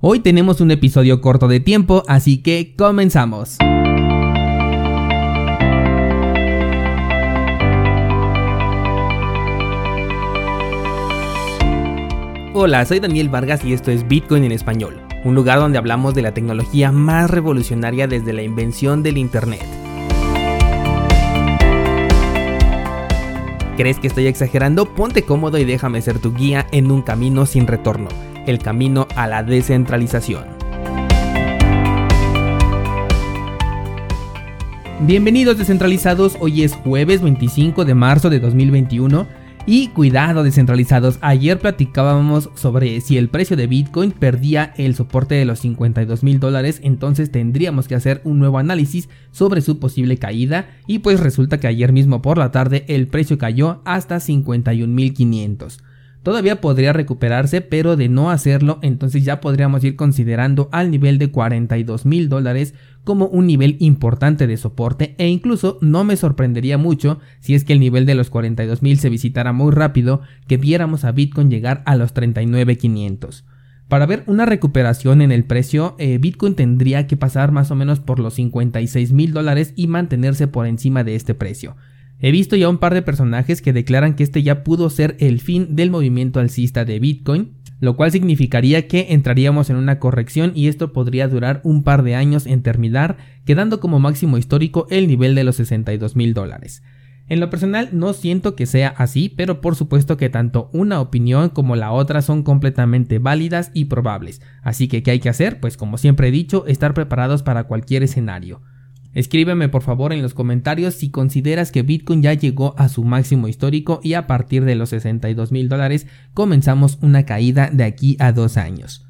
Hoy tenemos un episodio corto de tiempo, así que comenzamos. Hola, soy Daniel Vargas y esto es Bitcoin en español, un lugar donde hablamos de la tecnología más revolucionaria desde la invención del Internet. ¿Crees que estoy exagerando? Ponte cómodo y déjame ser tu guía en un camino sin retorno el camino a la descentralización. Bienvenidos descentralizados, hoy es jueves 25 de marzo de 2021 y cuidado descentralizados, ayer platicábamos sobre si el precio de Bitcoin perdía el soporte de los 52 mil dólares, entonces tendríamos que hacer un nuevo análisis sobre su posible caída y pues resulta que ayer mismo por la tarde el precio cayó hasta 51 mil 500. Todavía podría recuperarse, pero de no hacerlo, entonces ya podríamos ir considerando al nivel de 42 mil dólares como un nivel importante de soporte e incluso no me sorprendería mucho si es que el nivel de los 42 mil se visitara muy rápido que viéramos a Bitcoin llegar a los 39.500. Para ver una recuperación en el precio, eh, Bitcoin tendría que pasar más o menos por los 56 mil dólares y mantenerse por encima de este precio. He visto ya un par de personajes que declaran que este ya pudo ser el fin del movimiento alcista de Bitcoin, lo cual significaría que entraríamos en una corrección y esto podría durar un par de años en terminar, quedando como máximo histórico el nivel de los 62 mil dólares. En lo personal no siento que sea así, pero por supuesto que tanto una opinión como la otra son completamente válidas y probables, así que ¿qué hay que hacer? Pues como siempre he dicho, estar preparados para cualquier escenario. Escríbeme por favor en los comentarios si consideras que Bitcoin ya llegó a su máximo histórico y a partir de los 62 mil dólares comenzamos una caída de aquí a dos años.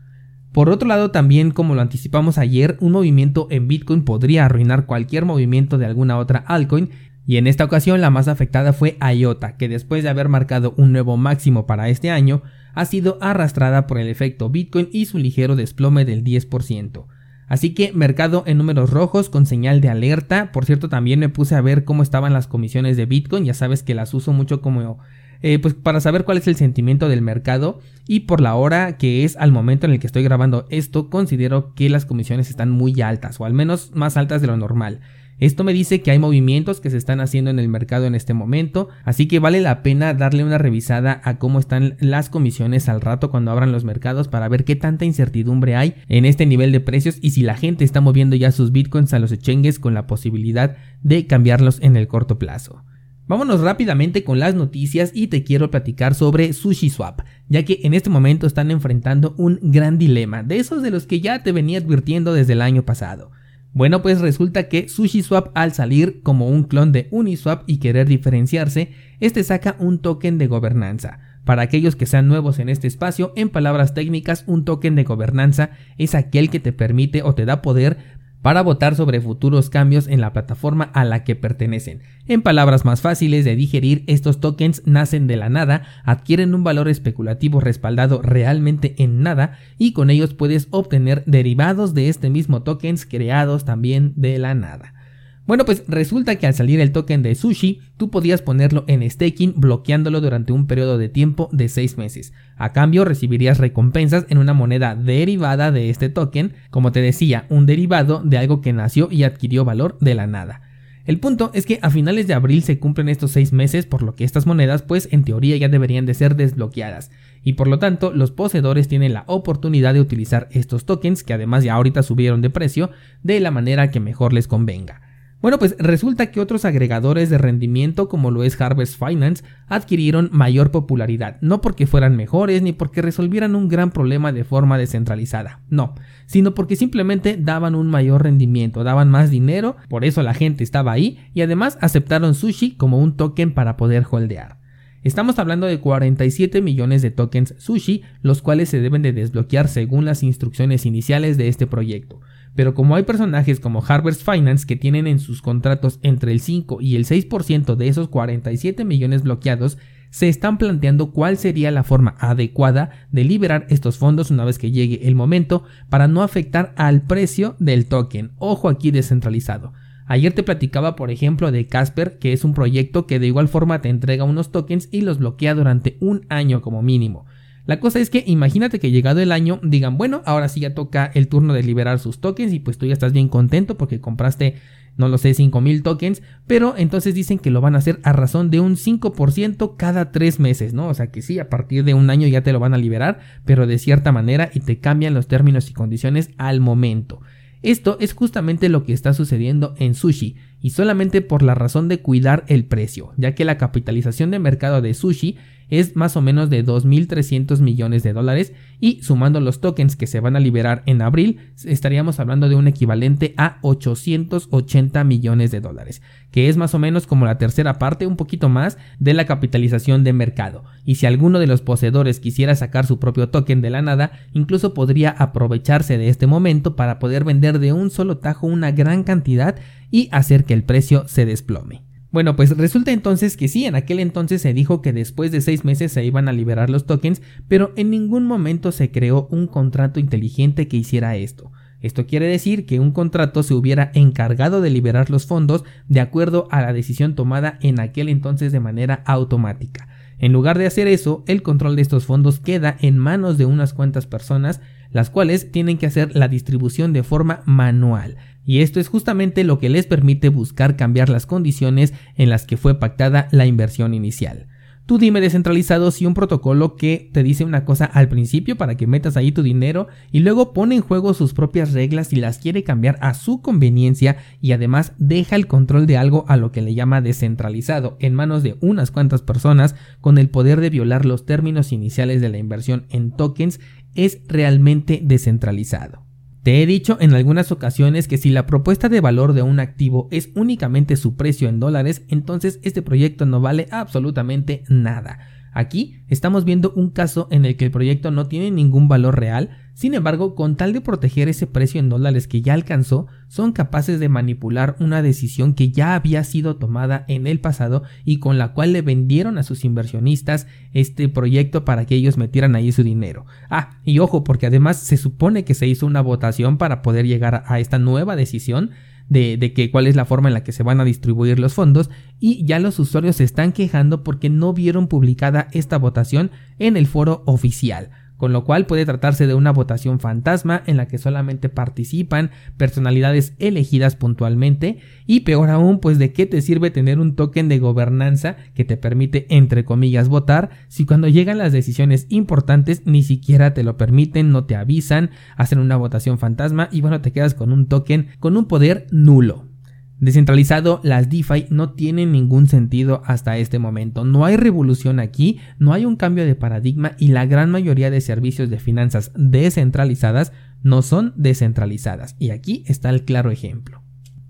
Por otro lado, también como lo anticipamos ayer, un movimiento en Bitcoin podría arruinar cualquier movimiento de alguna otra altcoin y en esta ocasión la más afectada fue IOTA, que después de haber marcado un nuevo máximo para este año, ha sido arrastrada por el efecto Bitcoin y su ligero desplome del 10%. Así que mercado en números rojos con señal de alerta. Por cierto, también me puse a ver cómo estaban las comisiones de Bitcoin. Ya sabes que las uso mucho como eh, pues para saber cuál es el sentimiento del mercado y por la hora que es al momento en el que estoy grabando esto considero que las comisiones están muy altas o al menos más altas de lo normal. Esto me dice que hay movimientos que se están haciendo en el mercado en este momento, así que vale la pena darle una revisada a cómo están las comisiones al rato cuando abran los mercados para ver qué tanta incertidumbre hay en este nivel de precios y si la gente está moviendo ya sus bitcoins a los exchanges con la posibilidad de cambiarlos en el corto plazo. Vámonos rápidamente con las noticias y te quiero platicar sobre SushiSwap, ya que en este momento están enfrentando un gran dilema, de esos de los que ya te venía advirtiendo desde el año pasado. Bueno, pues resulta que SushiSwap al salir como un clon de Uniswap y querer diferenciarse, este saca un token de gobernanza. Para aquellos que sean nuevos en este espacio, en palabras técnicas, un token de gobernanza es aquel que te permite o te da poder para votar sobre futuros cambios en la plataforma a la que pertenecen. En palabras más fáciles de digerir, estos tokens nacen de la nada, adquieren un valor especulativo respaldado realmente en nada y con ellos puedes obtener derivados de este mismo tokens creados también de la nada. Bueno, pues resulta que al salir el token de Sushi, tú podías ponerlo en staking bloqueándolo durante un periodo de tiempo de 6 meses. A cambio recibirías recompensas en una moneda derivada de este token, como te decía, un derivado de algo que nació y adquirió valor de la nada. El punto es que a finales de abril se cumplen estos 6 meses, por lo que estas monedas pues en teoría ya deberían de ser desbloqueadas, y por lo tanto los poseedores tienen la oportunidad de utilizar estos tokens, que además ya ahorita subieron de precio, de la manera que mejor les convenga. Bueno, pues resulta que otros agregadores de rendimiento como lo es Harvest Finance adquirieron mayor popularidad, no porque fueran mejores ni porque resolvieran un gran problema de forma descentralizada, no, sino porque simplemente daban un mayor rendimiento, daban más dinero, por eso la gente estaba ahí y además aceptaron Sushi como un token para poder holdear. Estamos hablando de 47 millones de tokens Sushi, los cuales se deben de desbloquear según las instrucciones iniciales de este proyecto. Pero como hay personajes como Harvest Finance que tienen en sus contratos entre el 5 y el 6% de esos 47 millones bloqueados, se están planteando cuál sería la forma adecuada de liberar estos fondos una vez que llegue el momento para no afectar al precio del token. Ojo aquí descentralizado. Ayer te platicaba, por ejemplo, de Casper, que es un proyecto que de igual forma te entrega unos tokens y los bloquea durante un año como mínimo. La cosa es que imagínate que llegado el año digan, bueno, ahora sí ya toca el turno de liberar sus tokens y pues tú ya estás bien contento porque compraste, no lo sé, 5000 tokens, pero entonces dicen que lo van a hacer a razón de un 5% cada 3 meses, ¿no? O sea que sí, a partir de un año ya te lo van a liberar, pero de cierta manera y te cambian los términos y condiciones al momento. Esto es justamente lo que está sucediendo en Sushi, y solamente por la razón de cuidar el precio, ya que la capitalización de mercado de Sushi es más o menos de 2.300 millones de dólares y sumando los tokens que se van a liberar en abril estaríamos hablando de un equivalente a 880 millones de dólares, que es más o menos como la tercera parte, un poquito más de la capitalización de mercado. Y si alguno de los poseedores quisiera sacar su propio token de la nada, incluso podría aprovecharse de este momento para poder vender de un solo tajo una gran cantidad y hacer que el precio se desplome. Bueno, pues resulta entonces que sí, en aquel entonces se dijo que después de seis meses se iban a liberar los tokens, pero en ningún momento se creó un contrato inteligente que hiciera esto. Esto quiere decir que un contrato se hubiera encargado de liberar los fondos de acuerdo a la decisión tomada en aquel entonces de manera automática. En lugar de hacer eso, el control de estos fondos queda en manos de unas cuantas personas, las cuales tienen que hacer la distribución de forma manual y esto es justamente lo que les permite buscar cambiar las condiciones en las que fue pactada la inversión inicial. Tú dime descentralizado si un protocolo que te dice una cosa al principio para que metas ahí tu dinero y luego pone en juego sus propias reglas y las quiere cambiar a su conveniencia y además deja el control de algo a lo que le llama descentralizado en manos de unas cuantas personas con el poder de violar los términos iniciales de la inversión en tokens es realmente descentralizado. Te he dicho en algunas ocasiones que si la propuesta de valor de un activo es únicamente su precio en dólares, entonces este proyecto no vale absolutamente nada. Aquí estamos viendo un caso en el que el proyecto no tiene ningún valor real, sin embargo, con tal de proteger ese precio en dólares que ya alcanzó, son capaces de manipular una decisión que ya había sido tomada en el pasado y con la cual le vendieron a sus inversionistas este proyecto para que ellos metieran ahí su dinero. Ah, y ojo, porque además se supone que se hizo una votación para poder llegar a esta nueva decisión, de, que cuál es la forma en la que se van a distribuir los fondos y ya los usuarios se están quejando porque no vieron publicada esta votación en el foro oficial con lo cual puede tratarse de una votación fantasma en la que solamente participan personalidades elegidas puntualmente y peor aún pues de qué te sirve tener un token de gobernanza que te permite entre comillas votar si cuando llegan las decisiones importantes ni siquiera te lo permiten, no te avisan, hacen una votación fantasma y bueno te quedas con un token con un poder nulo. Descentralizado, las DeFi no tienen ningún sentido hasta este momento. No hay revolución aquí, no hay un cambio de paradigma y la gran mayoría de servicios de finanzas descentralizadas no son descentralizadas. Y aquí está el claro ejemplo.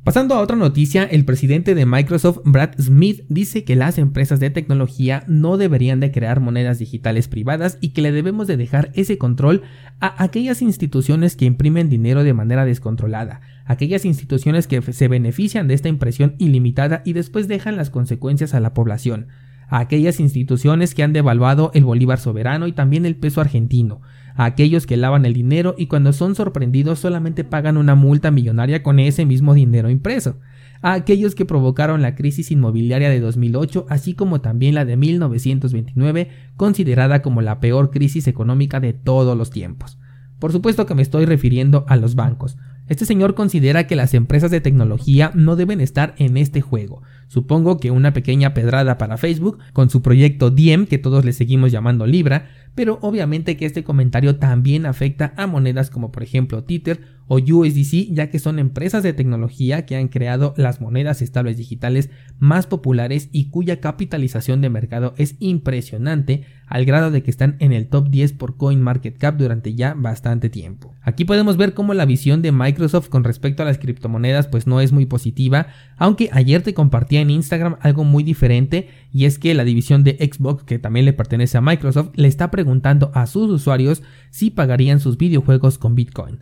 Pasando a otra noticia, el presidente de Microsoft, Brad Smith, dice que las empresas de tecnología no deberían de crear monedas digitales privadas y que le debemos de dejar ese control a aquellas instituciones que imprimen dinero de manera descontrolada, aquellas instituciones que se benefician de esta impresión ilimitada y después dejan las consecuencias a la población, a aquellas instituciones que han devaluado el bolívar soberano y también el peso argentino, a aquellos que lavan el dinero y cuando son sorprendidos solamente pagan una multa millonaria con ese mismo dinero impreso, a aquellos que provocaron la crisis inmobiliaria de 2008, así como también la de 1929, considerada como la peor crisis económica de todos los tiempos. Por supuesto que me estoy refiriendo a los bancos, este señor considera que las empresas de tecnología no deben estar en este juego. Supongo que una pequeña pedrada para Facebook con su proyecto Diem, que todos le seguimos llamando Libra, pero obviamente que este comentario también afecta a monedas como por ejemplo Tether o USDC, ya que son empresas de tecnología que han creado las monedas estables digitales más populares y cuya capitalización de mercado es impresionante al grado de que están en el top 10 por CoinMarketCap durante ya bastante tiempo. Aquí podemos ver cómo la visión de Microsoft con respecto a las criptomonedas pues no es muy positiva, aunque ayer te compartía en Instagram algo muy diferente y es que la división de Xbox que también le pertenece a Microsoft le está preguntando a sus usuarios si pagarían sus videojuegos con Bitcoin.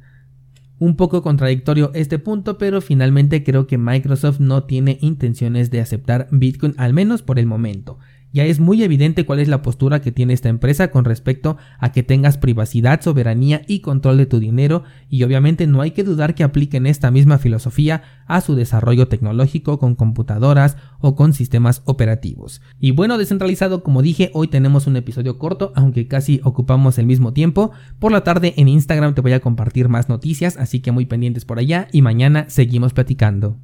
Un poco contradictorio este punto, pero finalmente creo que Microsoft no tiene intenciones de aceptar Bitcoin al menos por el momento. Ya es muy evidente cuál es la postura que tiene esta empresa con respecto a que tengas privacidad, soberanía y control de tu dinero y obviamente no hay que dudar que apliquen esta misma filosofía a su desarrollo tecnológico con computadoras o con sistemas operativos. Y bueno, descentralizado, como dije, hoy tenemos un episodio corto, aunque casi ocupamos el mismo tiempo. Por la tarde en Instagram te voy a compartir más noticias, así que muy pendientes por allá y mañana seguimos platicando.